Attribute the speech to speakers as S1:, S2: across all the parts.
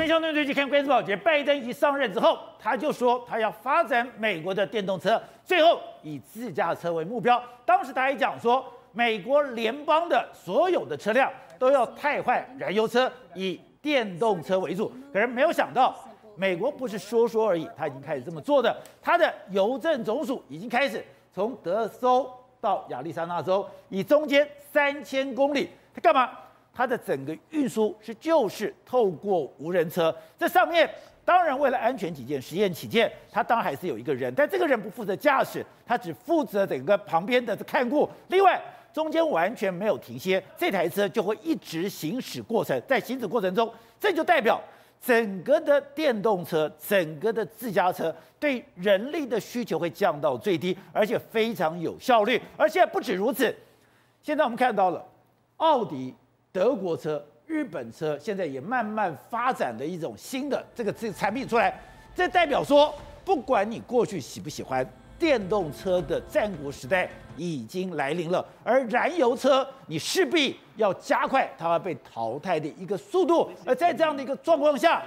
S1: 分兄弟最近看关键报捷，拜登一上任之后，他就说他要发展美国的电动车，最后以自驾车为目标。当时他还讲说，美国联邦的所有的车辆都要汰换燃油车，以电动车为主。可是没有想到，美国不是说说而已，他已经开始这么做的。他的邮政总署已经开始从德州到亚利桑那州，以中间三千公里，他干嘛？它的整个运输是就是透过无人车，这上面当然为了安全起见、实验起见，它当然还是有一个人，但这个人不负责驾驶，他只负责整个旁边的看顾。另外，中间完全没有停歇，这台车就会一直行驶过程，在行驶过程中，这就代表整个的电动车、整个的自家车对人力的需求会降到最低，而且非常有效率。而且不止如此，现在我们看到了奥迪。德国车、日本车现在也慢慢发展的一种新的这个这个产品出来，这代表说，不管你过去喜不喜欢电动车的战国时代已经来临了，而燃油车你势必要加快它要被淘汰的一个速度。而在这样的一个状况下，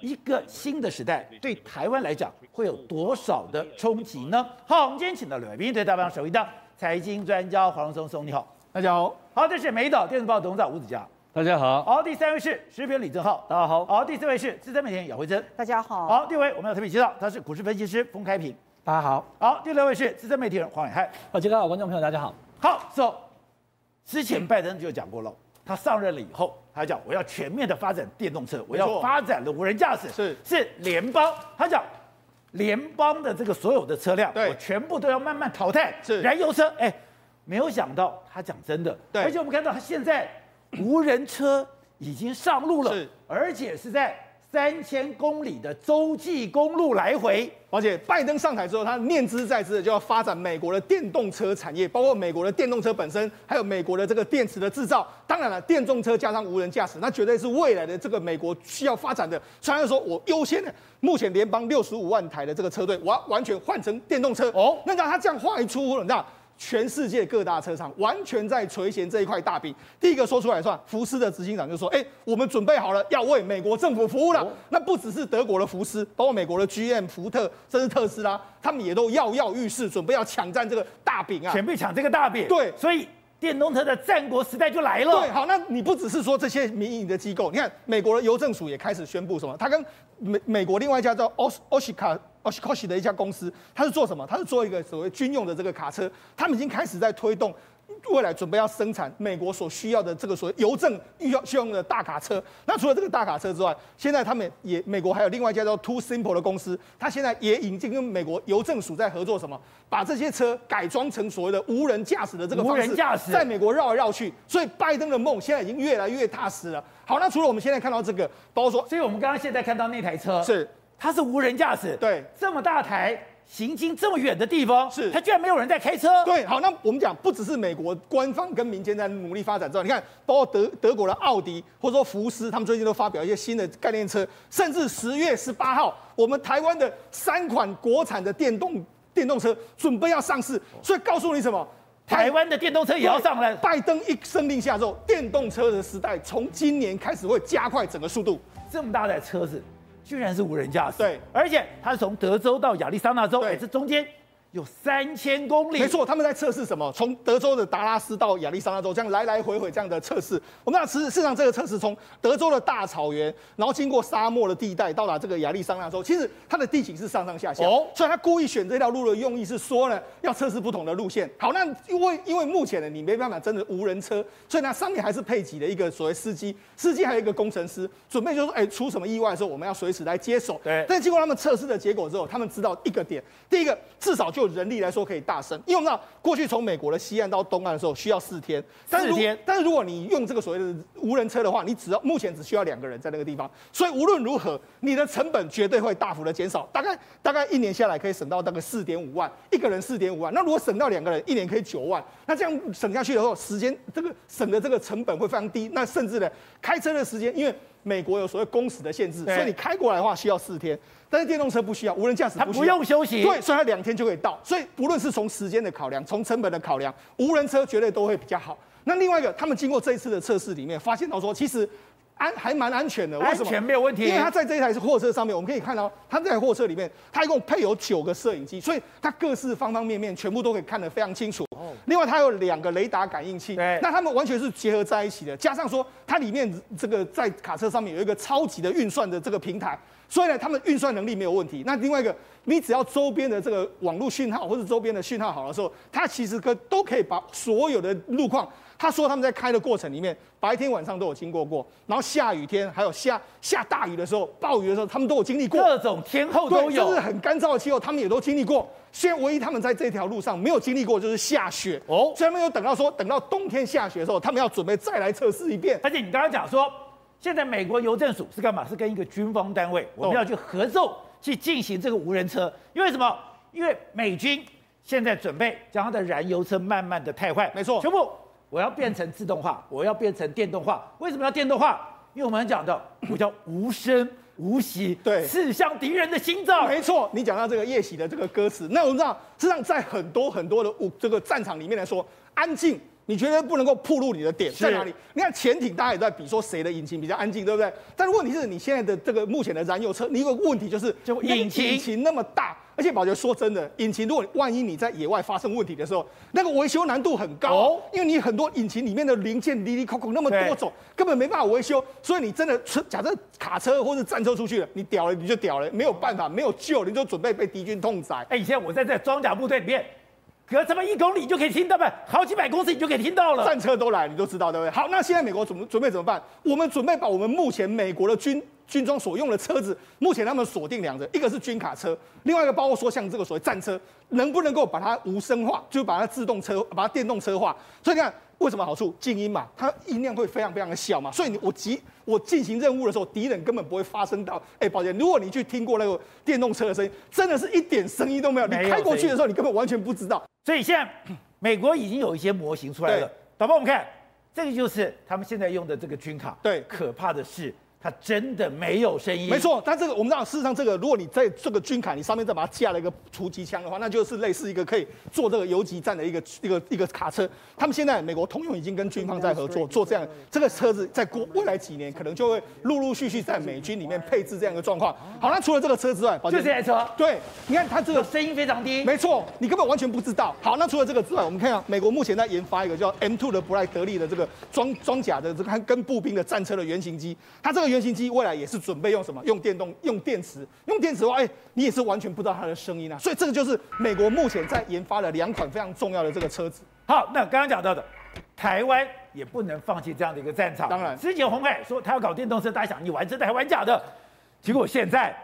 S1: 一个新的时代对台湾来讲会有多少的冲击呢？好，我们今天请到两位宾，对大方首一档财经专家黄荣松松，你好。
S2: 大家好，
S1: 好，这是美岛电子报董事长吴子嘉，
S2: 大家好，
S1: 好，第三位是时评李正浩，
S2: 大家好，
S1: 好，第四位是资深媒体人姚慧珍，
S3: 大家好，
S1: 好，第五位我们要特别介绍，他是股市分析师封开平，
S2: 大家好，
S1: 好，第六位是资深媒体人黄伟汉，
S2: 好，各位好，观众朋友大家好，
S1: 好，so, 之前拜登就讲过了，他上任了以后，他讲我要全面的发展电动车，我要发展的无人驾驶，
S2: 是。
S1: 是联邦，他讲联邦的这个所有的车辆，
S2: 对。
S1: 我全部都要慢慢淘汰，
S2: 是。
S1: 燃油车，哎。没有想到，他讲真的，对，而且我们看到他现在无人车已经上路了，是，而且是在三千公里的洲际公路来回。
S2: 而且拜登上台之后，他念之在之的就要发展美国的电动车产业，包括美国的电动车本身，还有美国的这个电池的制造。当然了，电动车加上无人驾驶，那绝对是未来的这个美国需要发展的。虽然说我优先的，目前联邦六十五万台的这个车队，我要完全换成电动车。哦，那让他这样画一出，你知道？全世界各大车厂完全在垂涎这一块大饼。第一个说出来算，福斯的执行长就说：“哎，我们准备好了，要为美国政府服务了。”那不只是德国的福斯，包括美国的 GM、福特，甚至特斯拉，他们也都跃跃欲试，准备要抢占这个大饼啊！
S1: 准备抢这个大饼。
S2: 对，
S1: 所以电动车的战国时代就来了。
S2: 对，好，那你不只是说这些民营的机构，你看美国的邮政署也开始宣布什么？他跟美美国另外一家叫 Oshkosh。Oshkosh 的一家公司，它是做什么？它是做一个所谓军用的这个卡车，他们已经开始在推动未来准备要生产美国所需要的这个所谓邮政需要需要用的大卡车。那除了这个大卡车之外，现在他们也美国还有另外一家叫 Too Simple 的公司，它现在也已经跟美国邮政署在合作什么？把这些车改装成所谓的无人驾驶的这个方式，
S1: 无人驾驶
S2: 在美国绕来绕去。所以拜登的梦现在已经越来越踏实了。好，那除了我们现在看到这个，包括说，
S1: 所以我们刚刚现在看到那台车
S2: 是。
S1: 它是无人驾驶，
S2: 对，
S1: 这么大台，行经这么远的地方，
S2: 是，
S1: 它居然没有人在开车。
S2: 对，好，那我们讲，不只是美国官方跟民间在努力发展之外，你看，包括德德国的奥迪或者说福斯，他们最近都发表一些新的概念车，甚至十月十八号，我们台湾的三款国产的电动电动车准备要上市，所以告诉你什么？
S1: 台湾的电动车也要上来。
S2: 拜登一声令下之后，电动车的时代从今年开始会加快整个速度。
S1: 这么大的车子。居然是无人驾驶，
S2: 对，
S1: 而且它是从德州到亚利桑那州，
S2: 哎，
S1: 这中间。有三千公里，
S2: 没错，他们在测试什么？从德州的达拉斯到亚利桑那州，这样来来回回这样的测试。我们讲，事实上这个测试从德州的大草原，然后经过沙漠的地带，到达这个亚利桑那州，其实它的地形是上上下下。哦，所以他故意选这条路的用意是说呢，要测试不同的路线。好，那因为因为目前呢，你没办法真的无人车，所以呢上面还是配给了一个所谓司机，司机还有一个工程师，准备就是说，哎，出什么意外的时候，我们要随时来接手。
S1: 对。
S2: 但经过他们测试的结果之后，他们知道一个点，第一个至少就。就人力来说可以大升，因为我们知道过去从美国的西岸到东岸的时候需要四天，
S1: 四天。
S2: 但是如果你用这个所谓的无人车的话，你只要目前只需要两个人在那个地方，所以无论如何，你的成本绝对会大幅的减少，大概大概一年下来可以省到大概四点五万，一个人四点五万。那如果省到两个人，一年可以九万，那这样省下去的时候，时间这个省的这个成本会非常低。那甚至呢，开车的时间，因为美国有所谓工时的限制，所以你开过来的话需要四天。但是电动车不需要，无人驾驶
S1: 它不用休息，
S2: 对，所以它两天就可以到。所以不论是从时间的考量，从成本的考量，无人车绝对都会比较好。那另外一个，他们经过这一次的测试里面，发现到说，其实安还蛮安全的，为什么？
S1: 安全没有问题，
S2: 因为它在这一台货车上面，我们可以看到，它这台货车里面，它一共配有九个摄影机，所以它各式方方面面全部都可以看得非常清楚。哦。另外，它有两个雷达感应器，
S1: 对，
S2: 那它们完全是结合在一起的。加上说，它里面这个在卡车上面有一个超级的运算的这个平台，所以呢，它们运算能力没有问题。那另外一个，你只要周边的这个网络讯号或者周边的讯号好的时候，它其实可都可以把所有的路况。他说他们在开的过程里面，白天晚上都有经过过，然后下雨天还有下下大雨的时候、暴雨的时候，他们都有经历过。
S1: 各种天候都有，
S2: 就是很干燥的气候，他们也都经历过。现在唯一他们在这条路上没有经历过就是下雪哦，所以他们有等到说等到冬天下雪的时候，他们要准备再来测试一遍。
S1: 而且你刚刚讲说，现在美国邮政署是干嘛？是跟一个军方单位，我们要去合作去进行这个无人车，因为什么？因为美军现在准备将它的燃油车慢慢的汰换，
S2: 没错，
S1: 全部。我要变成自动化，我要变成电动化。为什么要电动化？因为我们讲的我叫无声无息，
S2: 对，
S1: 刺向敌人的心脏。
S2: 没错，你讲到这个夜袭的这个歌词，那我们知道，实际上在很多很多的这个战场里面来说，安静，你绝对不能够暴露你的点在哪里。你看潜艇，大家也在比说谁的引擎比较安静，对不对？但是问题是你现在的这个目前的燃油车，你有个问题就是，
S1: 就引擎
S2: 引擎那么大。而且宝杰说真的，引擎如果万一你在野外发生问题的时候，那个维修难度很高，哦，因为你很多引擎里面的零件里里扣扣那么多种，根本没办法维修。所以你真的车，假设卡车或者战车出去了，你屌了你就屌了，没有办法，没有救，你就准备被敌军痛宰。
S1: 哎，以前我在这装甲部队里面，隔这么一公里就可以听到，不，好几百公里你就可以听到了。
S2: 战车都来，你都知道对不对？好，那现在美国准准备怎么办？我们准备把我们目前美国的军。军装所用的车子，目前他们锁定两个，一个是军卡车，另外一个包括说像这个所谓战车，能不能够把它无声化，就把它自动车，把它电动车化？所以你看，为什么好处？静音嘛，它音量会非常非常的小嘛，所以你我急我进行任务的时候，敌人根本不会发生到。哎，抱歉，如果你去听过那个电动车的声音，真的是一点声音都没有，你开过去的时候，你根本完全不知道。
S1: 所以现在美国已经有一些模型出来了，导播我们看，这个就是他们现在用的这个军卡。
S2: 对，
S1: 可怕的是。它真的没有声音，
S2: 没错。但这个我们知道，事实上这个，如果你在这个军卡，你上面再把它架了一个突击枪的话，那就是类似一个可以做这个游击战的一个一个一个卡车。他们现在美国通用已经跟军方在合作，做这样这个车子，在过未来几年可能就会陆陆续续在美军里面配置这样的状况。好，那除了这个车之外，
S1: 就这台车，
S2: 对，你看它这个
S1: 声音非常低，
S2: 没错，你根本完全不知道。好，那除了这个之外，我们看一下美国目前在研发一个叫 M2 的布莱德利的这个装装甲的这个跟步兵的战车的原型机，它这个原型机未来也是。是准备用什么？用电动、用电池、用电池的话，哎，你也是完全不知道它的声音啊。所以这个就是美国目前在研发的两款非常重要的这个车子。
S1: 好，那刚刚讲到的，台湾也不能放弃这样的一个战场。
S2: 当然，
S1: 之前红海说他要搞电动车，大家想你玩真的还玩假的？结果现在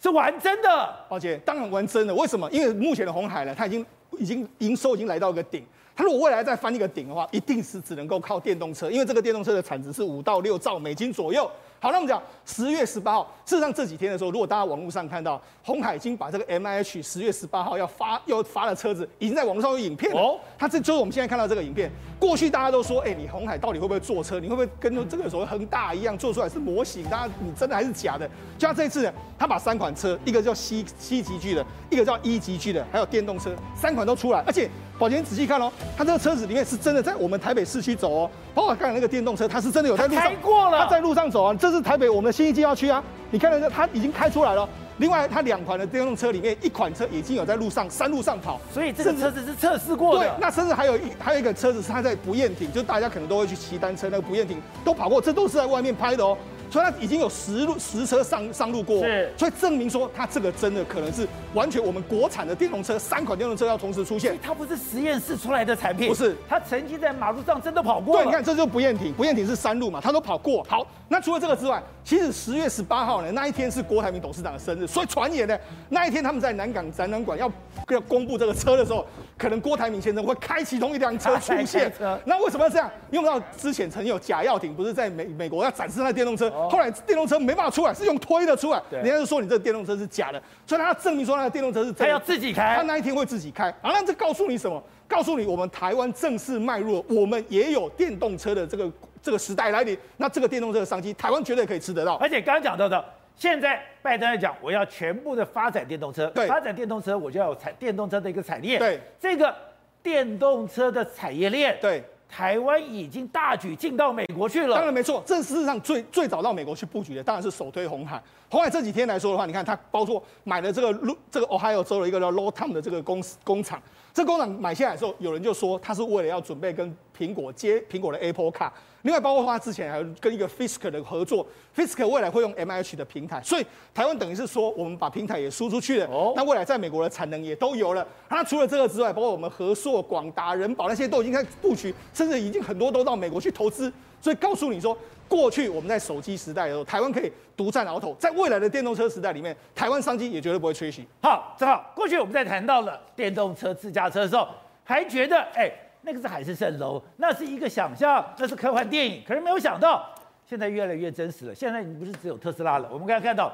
S1: 是玩真的。
S2: 抱歉，当然玩真的。为什么？因为目前的红海呢，它已经已经营收已经来到一个顶。它如果未来再翻一个顶的话，一定是只能够靠电动车，因为这个电动车的产值是五到六兆美金左右。好，那我们讲十月十八号，事实上这几天的时候，如果大家网络上看到，红海已经把这个 M I H 十月十八号要发要发的车子，已经在网络上有影片了。哦，它这就是我们现在看到这个影片。过去大家都说，哎、欸，你红海到底会不会坐车？你会不会跟这个所谓恒大一样做出来是模型？大家你真的还是假的？就像这一次呢，他把三款车，一个叫 C C 级距的，一个叫 E 级距的，还有电动车，三款都出来。而且宝杰仔细看哦，他这个车子里面是真的在我们台北市区走哦，包括刚才那个电动车，它是真的有在路上
S1: 开过了，
S2: 它在路上走啊。这是台北我们的新一计划区啊，你看到这它已经开出来了。另外，它两款的电动车里面，一款车已经有在路上山路上跑，
S1: 所以这个车子是测试过的。
S2: 对，那甚至还有一还有一个车子是它在不厌亭，就大家可能都会去骑单车，那个不厌亭都跑过，这都是在外面拍的哦。所以它已经有十路十车上上路过，
S1: 是，
S2: 所以证明说它这个真的可能是完全我们国产的电动车，三款电动车要同时出现。
S1: 它不是实验室出来的产品，
S2: 不是，
S1: 它曾经在马路上真的跑过。
S2: 对，你看这就是不厌艇，不厌艇是山路嘛，它都跑过。好，那除了这个之外，其实十月十八号呢，那一天是郭台铭董事长的生日，所以传言呢，那一天他们在南港展览馆要要公布这个车的时候，可能郭台铭先生会开其同一辆车 出现。那为什么要这样？因为我们知道之前曾经有贾跃亭不是在美美国要展示那电动车，后来电动车。没办法出来，是用推的出来。人家就说你这个电动车是假的，所以他要证明说那个电动车是真的。
S1: 他要自己开，
S2: 他那一天会自己开。然后那这告诉你什么？告诉你我们台湾正式迈入了我们也有电动车的这个这个时代来临。那这个电动车的商机，台湾绝对可以吃得到。
S1: 而且刚刚讲到的，现在拜登在讲，我要全部的发展电动车，
S2: 对，
S1: 发展电动车，我就要有产电动车的一个产业。
S2: 对，
S1: 这个电动车的产业链，
S2: 对。
S1: 台湾已经大举进到美国去了。
S2: 当然没错，这事实上最最早到美国去布局的，当然是首推红海。红海这几天来说的话，你看它包括买了这个路这个 Ohio 州的一个叫 Low Town 的这个公司工厂。这工厂买下来的时候，有人就说他是为了要准备跟苹果接苹果的 Apple Car。另外，包括他之前还有跟一个 Fisker 的合作，Fisker 未来会用 MIH 的平台，所以台湾等于是说我们把平台也输出去了。哦，那未来在美国的产能也都有了。那除了这个之外，包括我们和硕、广达、人保那些都已经开始布局，甚至已经很多都到美国去投资。所以告诉你说，过去我们在手机时代的时候，台湾可以独占鳌头，在未来的电动车时代里面，台湾商机也绝对不会缺席。
S1: 好，正好过去我们在谈到了电动车、自驾车的时候，还觉得哎。那个是海市蜃楼，那是一个想象，那是科幻电影。可是没有想到，现在越来越真实了。现在已经不是只有特斯拉了，我们刚才看到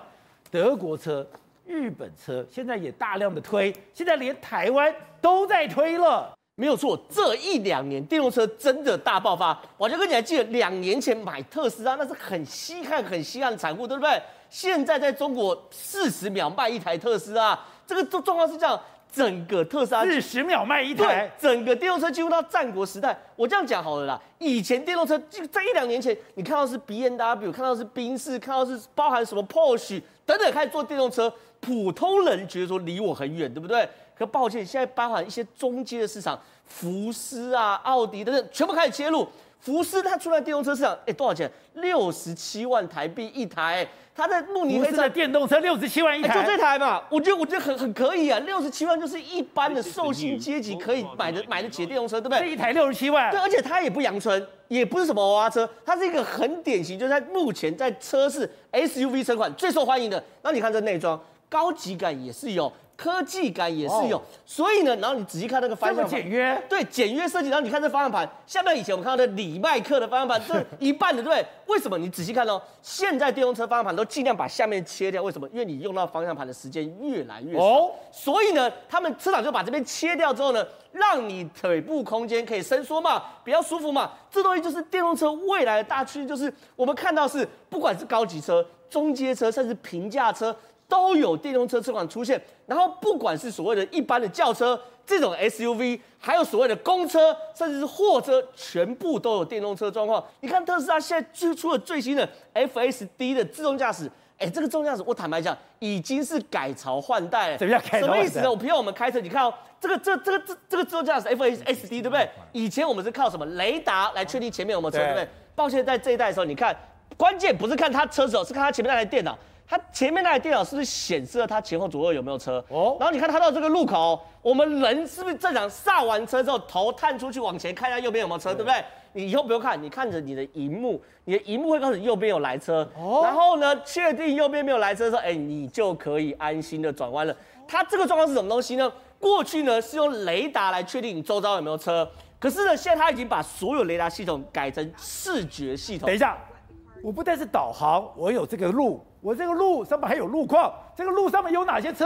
S1: 德国车、日本车，现在也大量的推，现在连台湾都在推了。
S3: 没有错，这一两年电动车真的大爆发。我就跟你还记得，两年前买特斯拉那是很稀罕、很稀罕的产物，对不对？现在在中国四十秒卖一台特斯拉，这个状状况是这样。整个特斯拉
S1: 四十秒卖一台，
S3: 整个电动车进入到战国时代。我这样讲好了啦，以前电动车就在一两年前，你看到是 B N W，看到是宾士，看到是包含什么 Porsche 等等开始做电动车，普通人觉得说离我很远，对不对？可抱歉，现在包含一些中阶的市场，福斯啊、奥迪等等，全部开始切入。福斯它出来电动车市场，哎，多少钱？六十七万台币一台。它在慕尼黑
S1: 的电动车六十七万一台，
S3: 就这台嘛，我觉得我觉得很很可以啊，六十七万就是一般的受薪阶级可以买的买得起的电动车，对不对？
S1: 这一台六十七万，
S3: 对，而且它也不阳春，也不是什么娃娃车，它是一个很典型，就是在目前在车市 SUV 车款最受欢迎的。那你看这内装，高级感也是有。科技感也是有，哦、所以呢，然后你仔细看那个方向盘，
S1: 简约，
S3: 对，简约设计。然后你看这方向盘，下面以前我们看到的李麦克的方向盘，这一半的，对不对？为什么？你仔细看哦，现在电动车方向盘都尽量把下面切掉，为什么？因为你用到方向盘的时间越来越少，哦、所以呢，他们车厂就把这边切掉之后呢，让你腿部空间可以伸缩嘛，比较舒服嘛。这东西就是电动车未来的大趋势，就是我们看到是不管是高级车、中阶车，甚至平价车。都有电动车车款出现，然后不管是所谓的一般的轿车，这种 SUV，还有所谓的公车，甚至是货车，全部都有电动车状况。你看特斯拉现在推出了最新的 FSD 的自动驾驶，哎，这个自动驾驶我坦白讲已经是改朝换代了。
S1: 怎么样改？
S3: 什么意思呢？我比如我们开车，你看哦，这个这这个这这个自动驾驶 FSD 对不对？以前我们是靠什么雷达来确定前面有没有车，对不对？抱歉，在这一代的时候，你看关键不是看它车子哦，是看它前面那台电脑。它前面那台电脑是不是显示了它前后左右有没有车？哦，然后你看它到这个路口，我们人是不是正常刹完车之后头探出去往前看一下右边有没有车，对不对？你以后不用看，你看着你的荧幕，你的荧幕会告诉你右边有来车。哦，然后呢，确定右边没有来车的时候，哎，你就可以安心的转弯了。它这个状况是什么东西呢？过去呢是用雷达来确定你周遭有没有车，可是呢现在它已经把所有雷达系统改成视觉系统。
S1: 等一下。我不但是导航，我有这个路，我这个路上面还有路况，这个路上面有哪些车，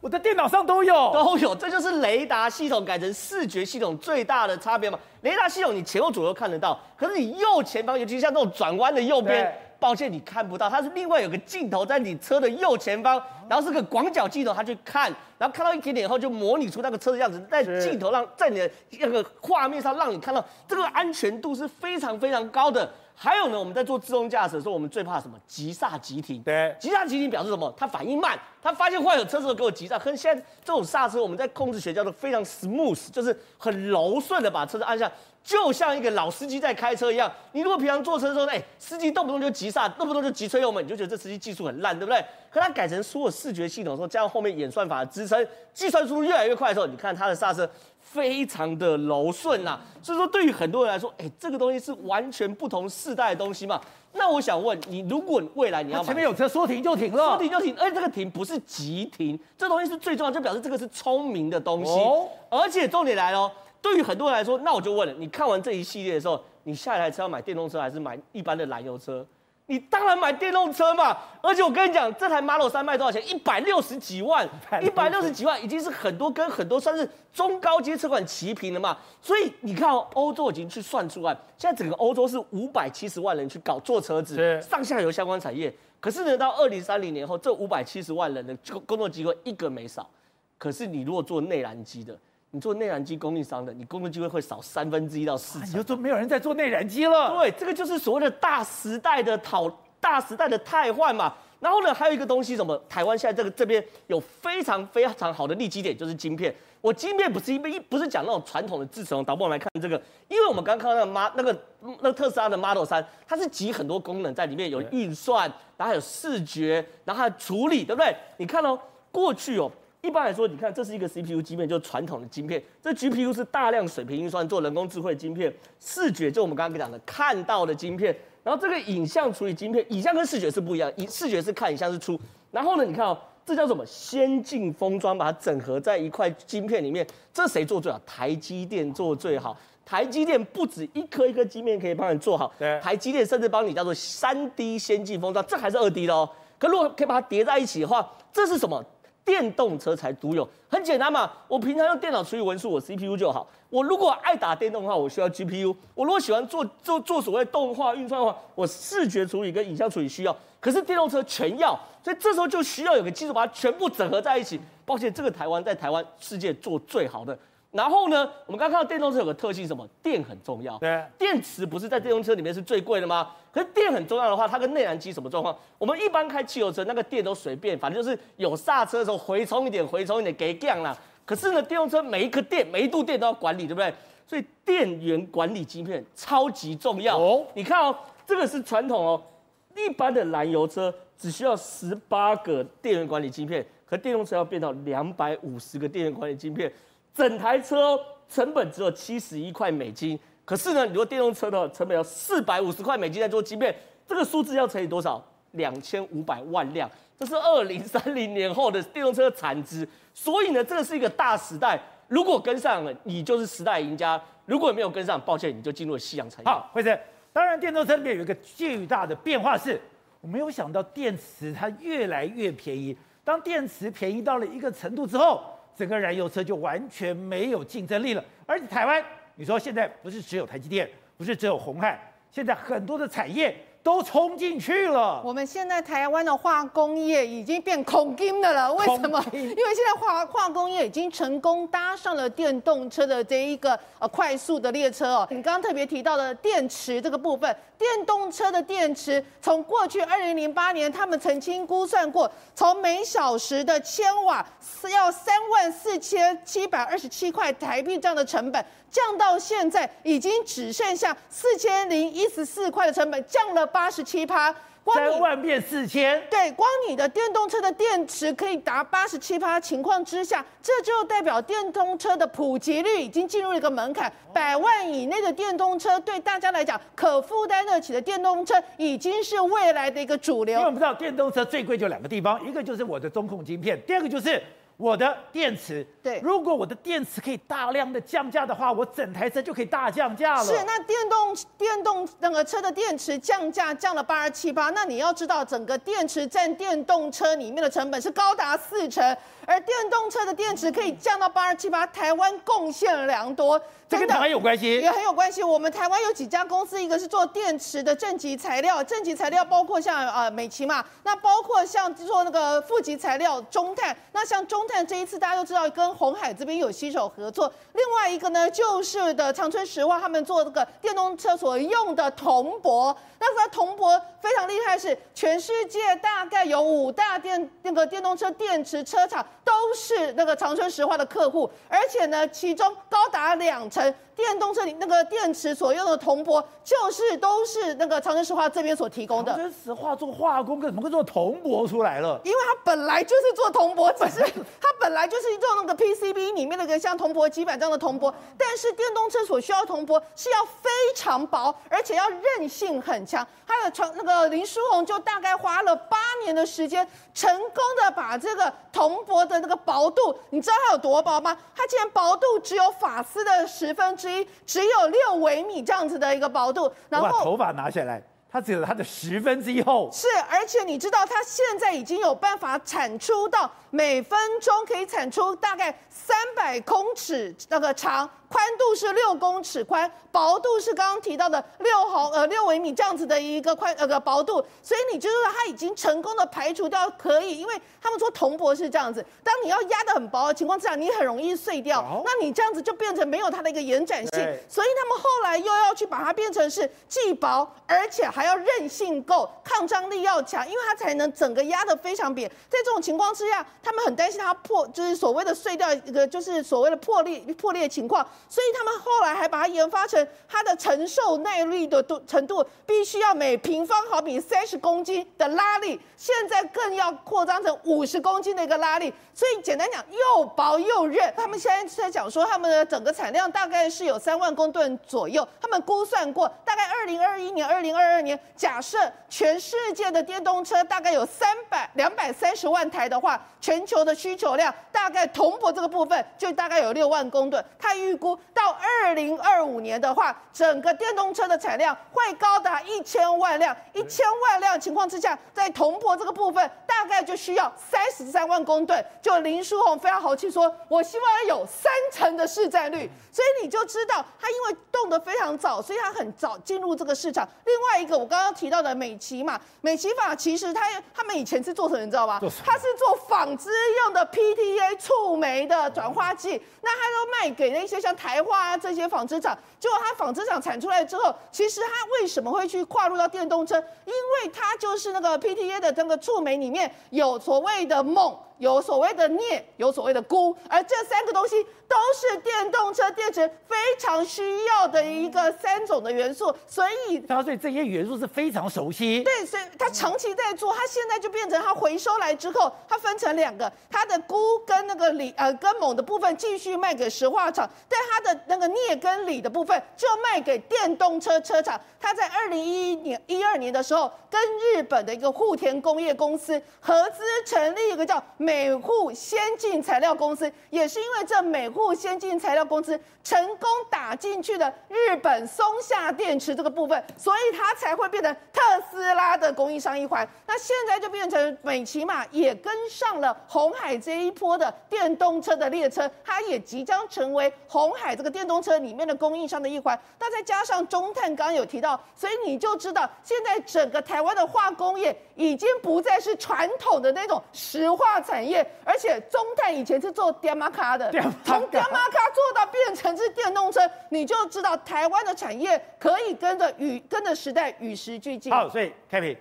S1: 我的电脑上都有，
S3: 都有，这就是雷达系统改成视觉系统最大的差别嘛。雷达系统你前后左右看得到，可是你右前方，尤其像这种转弯的右边，抱歉你看不到，它是另外有个镜头在你车的右前方，然后是个广角镜头，它去看，然后看到一点点以后就模拟出那个车的样子，在镜头上在你的那个画面上让你看到这个安全度是非常非常高的。还有呢，我们在做自动驾驶的时候，我们最怕什么？急刹急停。
S1: 对，
S3: 急刹急停表示什么？它反应慢，它发现坏有车子给我急刹。可是现在这种刹车，我们在控制学叫做非常 smooth，就是很柔顺的把车子按下，就像一个老司机在开车一样。你如果平常坐车的时候，哎，司机动不动就急刹，动不动就急催油门，你就觉得这司机技术很烂，对不对？可它改成所有视觉系统的时候，加上后面演算法的支撑，计算速度越来越快的时候，你看它的刹车。非常的柔顺呐，所以说对于很多人来说，哎，这个东西是完全不同世代的东西嘛。那我想问你，如果未来你要
S1: 前面有车说停就停了，
S3: 说停就停，而且这个停不是急停，这东西是最重要，就表示这个是聪明的东西。哦，而且重点来了，对于很多人来说，那我就问了，你看完这一系列的时候，你下一台车要买电动车还是买一般的燃油车？你当然买电动车嘛，而且我跟你讲，这台 Model 三卖多少钱？一百六十几万，一百六十几万已经是很多跟很多算是中高阶车款齐平了嘛。所以你看哦，欧洲已经去算出来，现在整个欧洲是五百七十万人去搞做车子，上下游相关产业。可是呢，到二零三零年后，这五百七十万人的工工作机会一个没少。可是你如果做内燃机的，你做内燃机供应商的，你工作机会会少三分之一到四成。
S4: 你就说没有人在做内燃机了？
S3: 对，这个就是所谓的大时代的讨大时代的汰换嘛。然后呢，还有一个东西，什么？台湾现在这个这边有非常非常好的利基点，就是晶片。我晶片不是一一不是讲那种传统的制程。导播，我们来看这个，因为我们刚刚看到那个 m 那个那个特斯拉的 Model 三它是集很多功能在里面，有运算，然后还有视觉，然后还有处理，对不对？你看哦，过去哦，一般来说，你看这是一个 CPU 晶片，就是传统的晶片。这 GPU 是大量水平运算做人工智慧晶片，视觉就我们刚刚讲的看到的晶片。然后这个影像处理晶片，影像跟视觉是不一样，影视觉是看，影像是出。然后呢，你看哦，这叫什么？先进封装，把它整合在一块晶片里面。这谁做最好？台积电做最好。台积电不止一颗一颗晶片可以帮你做好，台积电甚至帮你叫做三 D 先进封装，这还是二 D 的哦。可如果可以把它叠在一起的话，这是什么？电动车才独有，很简单嘛。我平常用电脑处理文书，我 CPU 就好。我如果爱打电动的话，我需要 GPU。我如果喜欢做做做所谓动画运算的话，我视觉处理跟影像处理需要。可是电动车全要，所以这时候就需要有个技术把它全部整合在一起。抱歉，这个台湾在台湾世界做最好的。然后呢，我们刚刚看到电动车有个特性，什么？电很重要。对，电池不是在电动车里面是最贵的吗？可是电很重要的话，它跟内燃机什么状况？我们一般开汽油车，那个电都随便，反正就是有刹车的时候回充一点，回充一点给降啦。可是呢，电动车每一颗电、每一度电都要管理，对不对？所以电源管理晶片超级重要。哦，你看哦，这个是传统哦，一般的燃油车只需要十八个电源管理晶片，可电动车要变到两百五十个电源管理晶片。整台车成本只有七十一块美金，可是呢，你说电动车的成本要四百五十块美金在做晶片，这个数字要乘以多少？两千五百万辆，这是二零三零年后的电动车产值。所以呢，这个是一个大时代，如果跟上了，你就是时代赢家；如果没有跟上，抱歉，你就进入了夕阳产业。
S4: 好，惠生，当然电动车里面有一个巨大的变化是，我没有想到电池它越来越便宜。当电池便宜到了一个程度之后，整个燃油车就完全没有竞争力了，而且台湾，你说现在不是只有台积电，不是只有鸿海，现在很多的产业。都冲进去了。我们现在台湾的化工业已经变恐金的了，为什么？因为现在化化工业已经成功搭上了电动车的这一个呃快速的列车哦。你刚刚特别提到的电池这个部分，电动车的电池从过去二零零八年他们曾经估算过，从每小时的千瓦是要三万四千七百二十七块台币这样的成本。降到现在已经只剩下四千零一十四块的成本，降了八十七趴，三万变四千。对，光你的电动车的电池可以达八十七趴情况之下，这就代表电动车的普及率已经进入了一个门槛，百万以内的电动车对大家来讲可负担得起的电动车已经是未来的一个主流。因为我们知道电动车最贵就两个地方，一个就是我的中控晶片，第二个就是。我的电池，对，如果我的电池可以大量的降价的话，我整台车就可以大降价了。是，那电动电动那个车的电池降价降了八十七八，那你要知道，整个电池占电动车里面的成本是高达四成。而电动车的电池可以降到八十七八，台湾贡献良多，这跟台湾有关系，也很有关系。我们台湾有几家公司，一个是做电池的正极材料，正极材料包括像呃美琪嘛，那包括像做那个负极材料中碳，那像中碳这一次大家都知道跟红海这边有携手合作。另外一个呢，就是的长春石化，他们做这个电动车所用的铜箔，那它铜箔非常厉害，是全世界大概有五大电那个电动车电池车厂。都是那个长春石化的客户，而且呢，其中高达两成电动车里那个电池所用的铜箔，就是都是那个长城石化这边所提供的。长春石化做化工，怎么会做铜箔出来了？因为它本来就是做铜箔，只是 它本来就是做那个 PCB 里面那个像铜箔基板这样的铜箔，但是电动车所需要铜箔是要非常薄，而且要韧性很强。还有传那个林书鸿就大概花了八年的时间，成功的把这个铜箔的。那个薄度，你知道它有多薄吗？它竟然薄度只有发丝的十分之一，只有六微米这样子的一个薄度。然后把头发拿下来，
S1: 它只有它的十分之一厚。
S4: 是，而且你知道，它现在已经有办法产出到每分钟可以产出大概三百公尺那个长。宽度是六公尺宽，薄度是刚刚提到的六毫呃六微米这样子的一个宽呃个薄度，所以你就是说它已经成功的排除掉可以，因为他们说铜箔是这样子，当你要压的很薄的情况之下，你很容易碎掉，那你这样子就变成没有它的一个延展性，所以他们后来又要去把它变成是既薄而且还要韧性够，抗张力要强，因为它才能整个压得非常扁。在这种情况之下，他们很担心它破，就是所谓的碎掉一个就是所谓的破裂破裂情况。所以他们后来还把它研发成它的承受耐力的度程度，必须要每平方毫米三十公斤的拉力，现在更要扩张成五十公斤的一个拉力。所以简单讲，又薄又韧。他们现在在讲说，他们的整个产量大概是有三万公吨左右。他们估算过，大概二零二一年、二零二二年，假设全世界的电动车大概有三百两百三十万台的话，全球的需求量大概铜箔这个部分就大概有六万公吨。他预估到二零二五年的话，整个电动车的产量会高达一千万辆。一千万辆情况之下，在铜箔这个部分，大概就需要三十三万公吨。就林书鸿非常豪气说，我希望要有三成的市占率，所以你就知道他因为动得非常早，所以他很早进入这个市场。另外一个我刚刚提到的美琪嘛，美琪法其实他他们以前是做什么你知道吗？他是做纺织用的 PTA 触媒的转化剂，那他都卖给那些像台化啊这些纺织厂。结果他纺织厂产出来之后，其实他为什么会去跨入到电动车？因为他就是那个 PTA 的这个触媒里面有所谓的锰。有所谓的镍，有所谓的钴，而这三个东西都是电动车电池非常需要的一个三种的元素，所以
S1: 他对这些元素是非常熟悉。
S4: 对，所以他长期在做，他现在就变成他回收来之后，它分成两个，它的钴跟那个锂呃跟锰的部分继续卖给石化厂，但它的那个镍跟锂的部分就卖给电动车车厂。他在二零一一年一二年的时候，跟日本的一个户田工业公司合资成立一个叫。美户先进材料公司，也是因为这美户先进材料公司成功打进去的日本松下电池这个部分，所以它才会变成特斯拉的供应商一环。那现在就变成美琪玛也跟上了红海这一波的电动车的列车，它也即将成为红海这个电动车里面的供应商的一环。那再加上中碳，刚有提到，所以你就知道现在整个台湾的化工业已经不再是传统的那种石化产产业，而且中泰以前是做电马卡的，从电马卡做到变成是电动车，你就知道台湾的产业可以跟着与跟着时代与时俱进。
S1: 好，所以 Kevin，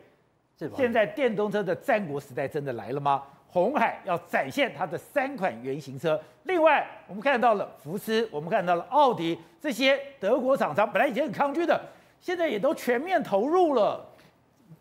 S1: 现在电动车的战国时代真的来了吗？红海要展现它的三款原型车，另外我们看到了福斯，我们看到了奥迪这些德国厂商，本来以前很抗拒的，现在也都全面投入了。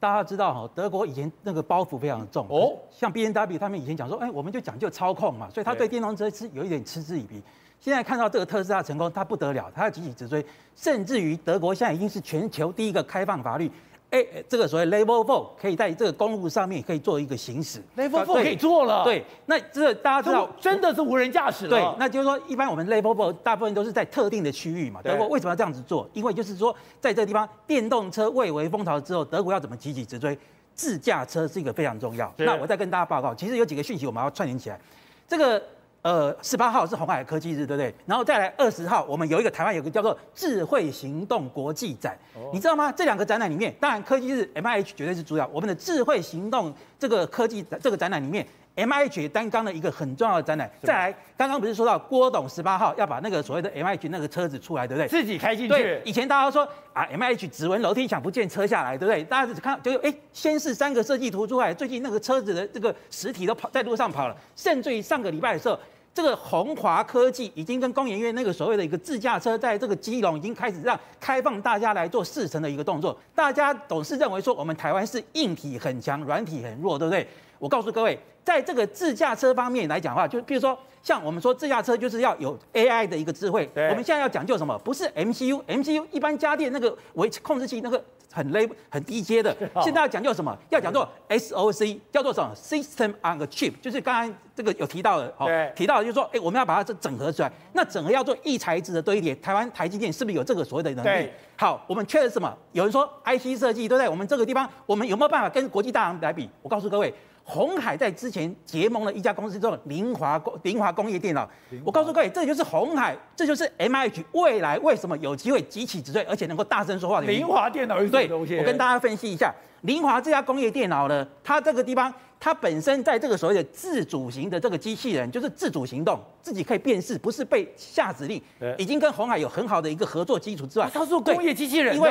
S5: 大家知道哈，德国以前那个包袱非常重哦，像 B N W 他们以前讲说，哎，我们就讲究操控嘛，所以他对电动车是有一点嗤之以鼻。现在看到这个特斯拉成功，他不得了，他要急起直追，甚至于德国现在已经是全球第一个开放法律。哎，这个所谓 Level Four 可以在这个公路上面可以做一个行驶
S1: ，Level Four 可以做了。
S5: 对，那这个大家知道
S1: 真的是无人驾驶了。
S5: 对，那就是说，一般我们 Level Four 大部分都是在特定的区域嘛。德国为什么要这样子做？因为就是说，在这个地方电动车蔚为风潮之后，德国要怎么急起直追？自驾车是一个非常重要。那我再跟大家报告，其实有几个讯息我们要串联起来。这个。呃，十八号是红海科技日，对不对？然后再来二十号，我们有一个台湾有个叫做智慧行动国际展，你知道吗？这两个展览里面，当然科技日 M I H 绝对是主要。我们的智慧行动这个科技这个展览里面，M I H 也担纲了一个很重要的展览。再来，刚刚不是说到郭董十八号要把那个所谓的 M I H 那个车子出来，对不对？
S1: 自己开进去。
S5: 对，以前大家都说啊，M I H 指纹楼梯响不见车下来，对不对？大家只看就哎，先是三个设计图出来，最近那个车子的这个实体都跑在路上跑了，甚至于上个礼拜的时候。这个宏华科技已经跟工研院那个所谓的一个自驾车，在这个基隆已经开始让开放大家来做试乘的一个动作。大家总是认为说我们台湾是硬体很强，软体很弱，对不对？我告诉各位，在这个自驾车方面来讲的话，就比如说像我们说自驾车就是要有 AI 的一个智慧。我们现在要讲究什么？不是 MCU，MCU 一般家电那个维控制器那个。很 l 很低阶的。现在要讲究什么？要讲做 SOC，叫做什么？System on a Chip，就是刚刚这个有提到的，哦，提到的就是说，哎，我们要把它这整合出来。那整合要做异材质的堆叠，台湾台积电是不是有这个所谓的能力？好，我们缺的是什么？有人说 IC 设计，对不对？我们这个地方，我们有没有办法跟国际大厂来比？我告诉各位。鸿海在之前结盟了一家公司，叫凌华工凌华工业电脑。我告诉各位，这就是鸿海，这就是 MIH 未来为什么有机会急起直追，而且能够大声说话的原因。
S1: 凌华电脑是什么东西？
S5: 对，我跟大家分析一下，凌华这家工业电脑呢，它这个地方，它本身在这个所谓的自主型的这个机器人，就是自主行动，自己可以辨识，不是被下指令，已经跟鸿海有很好的一个合作基础之外，
S1: 它是工业机器人。
S5: 因为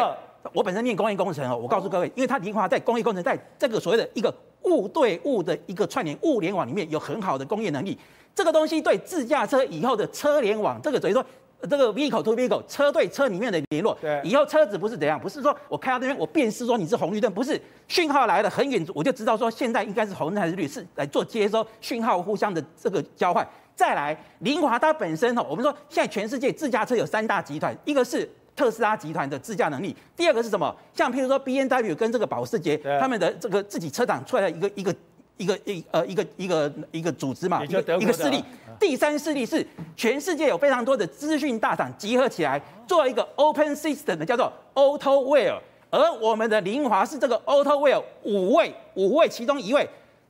S5: 我本身念工业工程哦，我告诉各位，因为它凌华在工业工程，在这个所谓的一个。物对物的一个串联物联网里面有很好的工业能力，这个东西对自驾车以后的车联网，这个等于说这个 vehicle to vehicle 车对车里面的联络，对，以后车子不是怎样，不是说我开到那边我辨识说你是红绿灯，不是讯号来了很远我就知道说现在应该是红灯还是绿，是来做接收讯号互相的这个交换。再来，凌华它本身哈，我们说现在全世界自驾车有三大集团，一个是。特斯拉集团的自驾能力，第二个是什么？像譬如说 B N W 跟这个保时捷，他们的这个自己车厂出来的一个一个一个一呃一个一个一个组织嘛，一个一个势力。第三势力是全世界有非常多的资讯大厂集合起来做一个 Open System 的，叫做 AutoWare。而我们的林华是这个 AutoWare 五位五位其中一位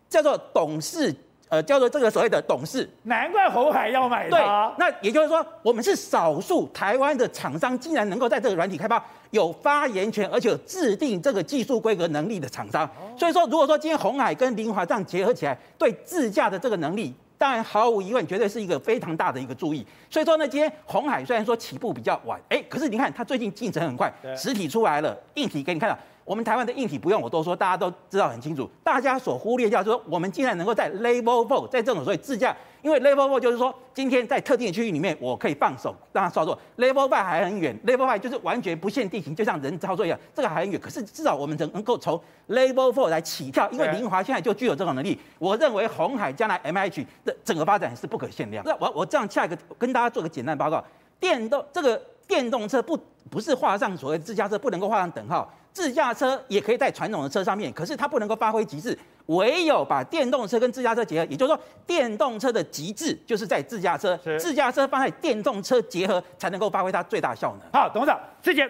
S5: 叫做董事。呃，叫做这个所谓的董事，
S1: 难怪红海要买它。
S5: 对，那也就是说，我们是少数台湾的厂商，竟然能够在这个软体开发有发言权，而且有制定这个技术规格能力的厂商。所以说，如果说今天红海跟林华这样结合起来，对自驾的这个能力，当然毫无疑问，绝对是一个非常大的一个注意。所以说呢，今天红海虽然说起步比较晚，哎，可是你看它最近进程很快，实体出来了，硬体给你看到。我们台湾的硬体不用我多说，大家都知道很清楚。大家所忽略掉，就是说我们竟然能够在 Level Four，在这种所谓自驾，因为 Level Four 就是说，今天在特定的区域里面，我可以放手让它操作。Level Five 还很远，Level Five 就是完全不限地形，就像人操作一样，这个还很远。可是至少我们能能够从 Level Four 来起跳，因为林华现在就具有这种能力。我认为红海将来 MIH 的整个发展是不可限量。那我我这样下一个跟大家做个简单报告，电动这个电动车不不是画上所谓自驾车不能够画上等号。自驾车也可以在传统的车上面，可是它不能够发挥极致，唯有把电动车跟自驾车结合，也就是说，电动车的极致就是在自驾车，自驾车放在电动车结合，才能够发挥它最大效能。
S1: 好，董事长，之前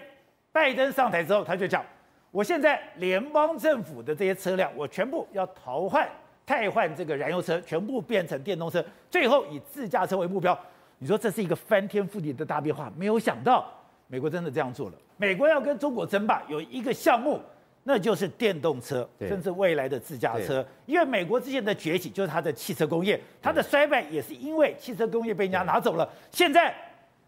S1: 拜登上台之后，他就讲，我现在联邦政府的这些车辆，我全部要淘换、汰换这个燃油车，全部变成电动车，最后以自驾车为目标。你说这是一个翻天覆地的大变化，没有想到。美国真的这样做了。美国要跟中国争霸，有一个项目，那就是电动车，甚至未来的自驾车。因为美国之前的崛起就是它的汽车工业，它的衰败也是因为汽车工业被人家拿走了。现在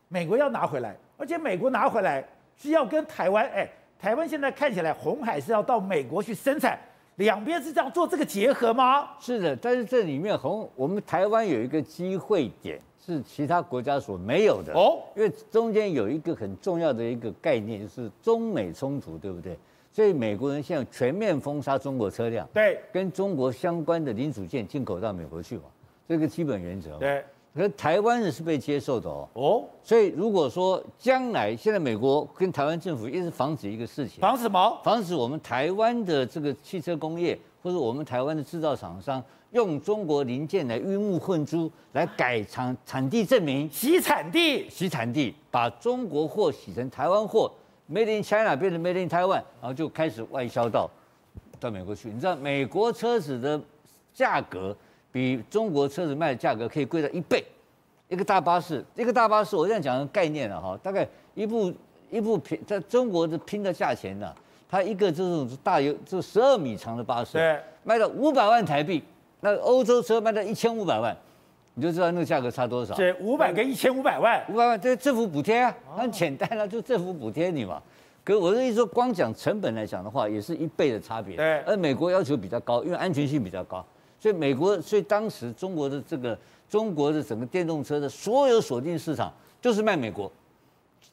S1: 美国要拿回来，而且美国拿回来是要跟台湾，哎，台湾现在看起来红海是要到美国去生产，两边是这样做这个结合吗？
S6: 是的，但是这里面红我们台湾有一个机会点。是其他国家所没有的哦，因为中间有一个很重要的一个概念，就是中美冲突，对不对？所以美国人现在全面封杀中国车辆，
S1: 对，
S6: 跟中国相关的零组件进口到美国去嘛，这个基本原则。
S1: 对，
S6: 可是台湾人是被接受的哦。
S1: 哦，
S6: 所以如果说将来现在美国跟台湾政府一直防止一个事情，
S1: 防止什么？
S6: 防止我们台湾的这个汽车工业或者我们台湾的制造厂商。用中国零件来鱼目混珠，来改产产地证明，
S1: 洗产地，
S6: 洗产地，把中国货洗成台湾货，Made in China 变成 Made in Taiwan，然后就开始外销到到美国去。你知道美国车子的价格比中国车子卖的价格可以贵到一倍，一个大巴士，一个大巴士，我这样讲个概念了哈，大概一部一部拼在中国的拼的价钱呢，它一个这种大有就十二米长的巴士，
S1: 对，
S6: 卖到五百万台币。那欧洲车卖到一千五百万，你就知道那个价格差多少。
S1: 这五百跟一千五百万，
S6: 五百万这政府补贴啊，很简单啊，就政府补贴你嘛。可是我的意思说，光讲成本来讲的话，也是一倍的差别。
S1: 对。
S6: 而美国要求比较高，因为安全性比较高，所以美国，所以当时中国的这个中国的整个电动车的所有锁定市场就是卖美国，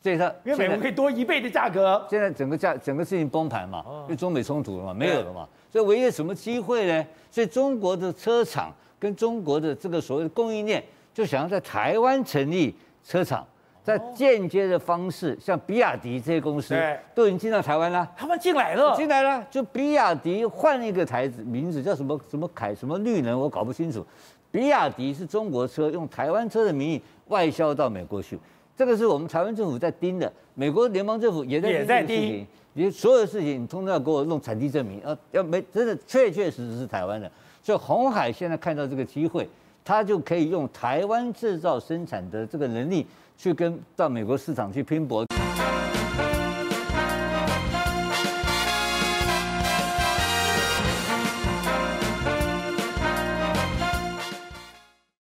S6: 所以它
S1: 因为美国可以多一倍的价格。
S6: 现在整个价整个事情崩盘嘛，因为中美冲突了嘛，没有了嘛。所以唯一什么机会呢？所以中国的车厂跟中国的这个所谓的供应链就想要在台湾成立车厂，在间接的方式，像比亚迪这些公司
S1: 对
S6: 都已经进到台湾了。
S1: 他们进来了，
S6: 进来了，就比亚迪换一个台子，名字叫什么什么凯什么绿能，我搞不清楚。比亚迪是中国车，用台湾车的名义外销到美国去，这个是我们台湾政府在盯的，美国联邦政府也在盯这个事情。你所有的事情，你通通要给我弄产地证明，啊，要没真的确确实实是台湾的。所以红海现在看到这个机会，他就可以用台湾制造生产的这个能力，去跟到美国市场去拼搏。